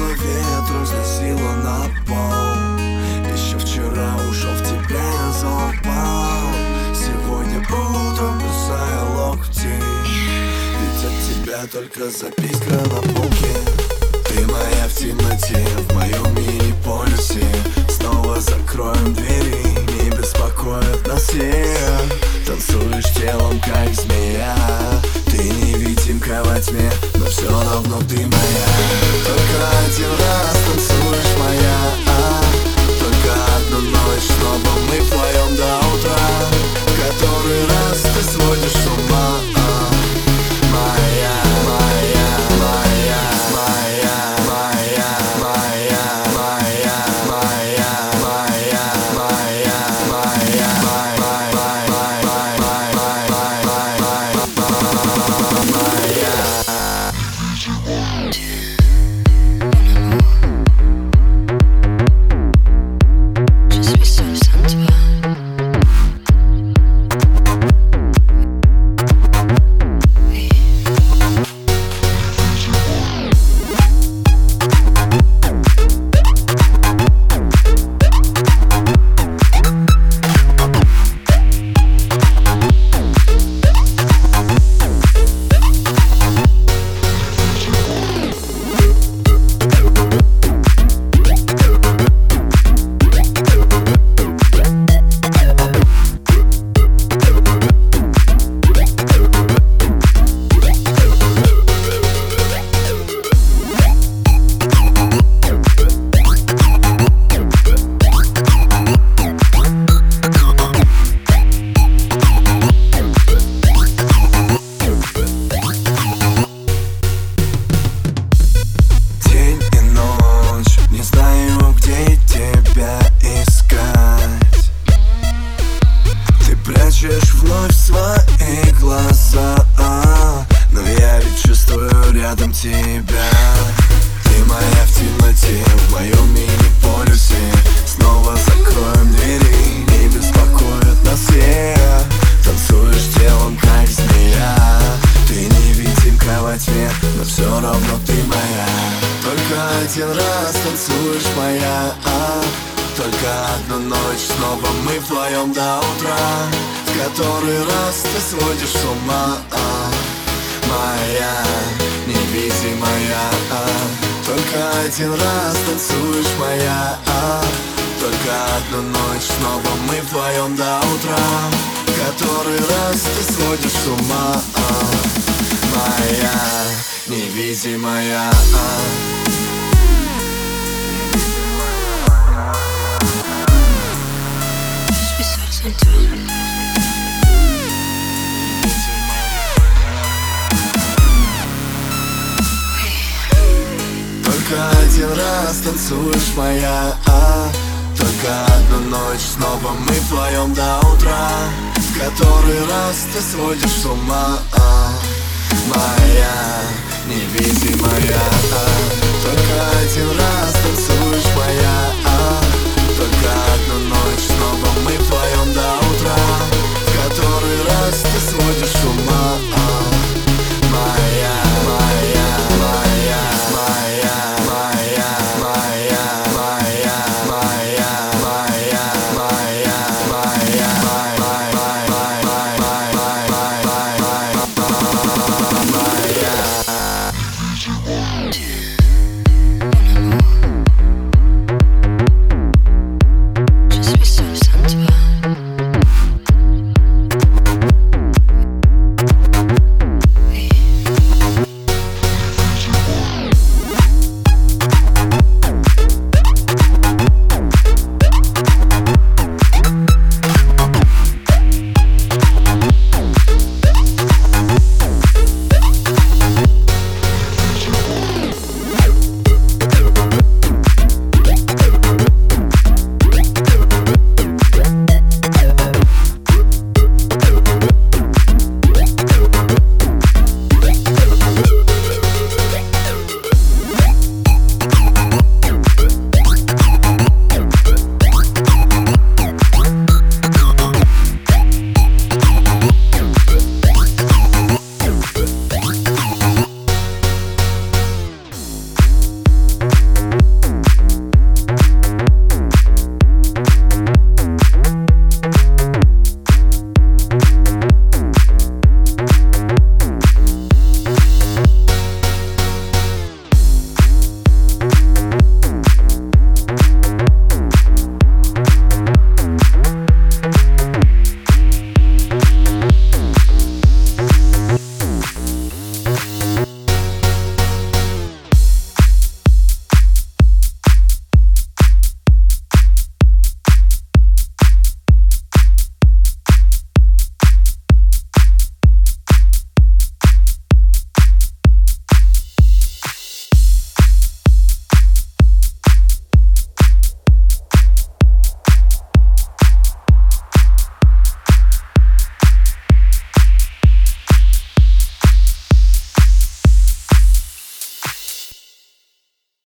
Угрожала ветру, сносила на пол Еще вчера ушел в тебя, я запал. Сегодня утром бросая локти. Ведь от тебя только записка на полке. Ты моя в темноте, в моем мини-полюсе Снова закроем Прячешь вновь свои глаза Но я ведь чувствую рядом тебя. Ты моя в темноте, в моем мини-полюсе. Снова закроем двери, не беспокоят нас всех Танцуешь телом, как змея. Ты невидимка во тьме, но все равно ты моя. Только один раз танцуешь моя? Только одну ночь, снова мы вдвоем до утра который раз ты сводишь с ума а? Моя, невидимая а? Только один раз танцуешь моя а? Только одну ночь, снова мы вдвоем до утра Который раз ты сводишь с ума а? Моя, невидимая а? Танцуешь моя а? Только одну ночь, снова мы вдвоем до утра В который раз ты сводишь с ума а? Моя,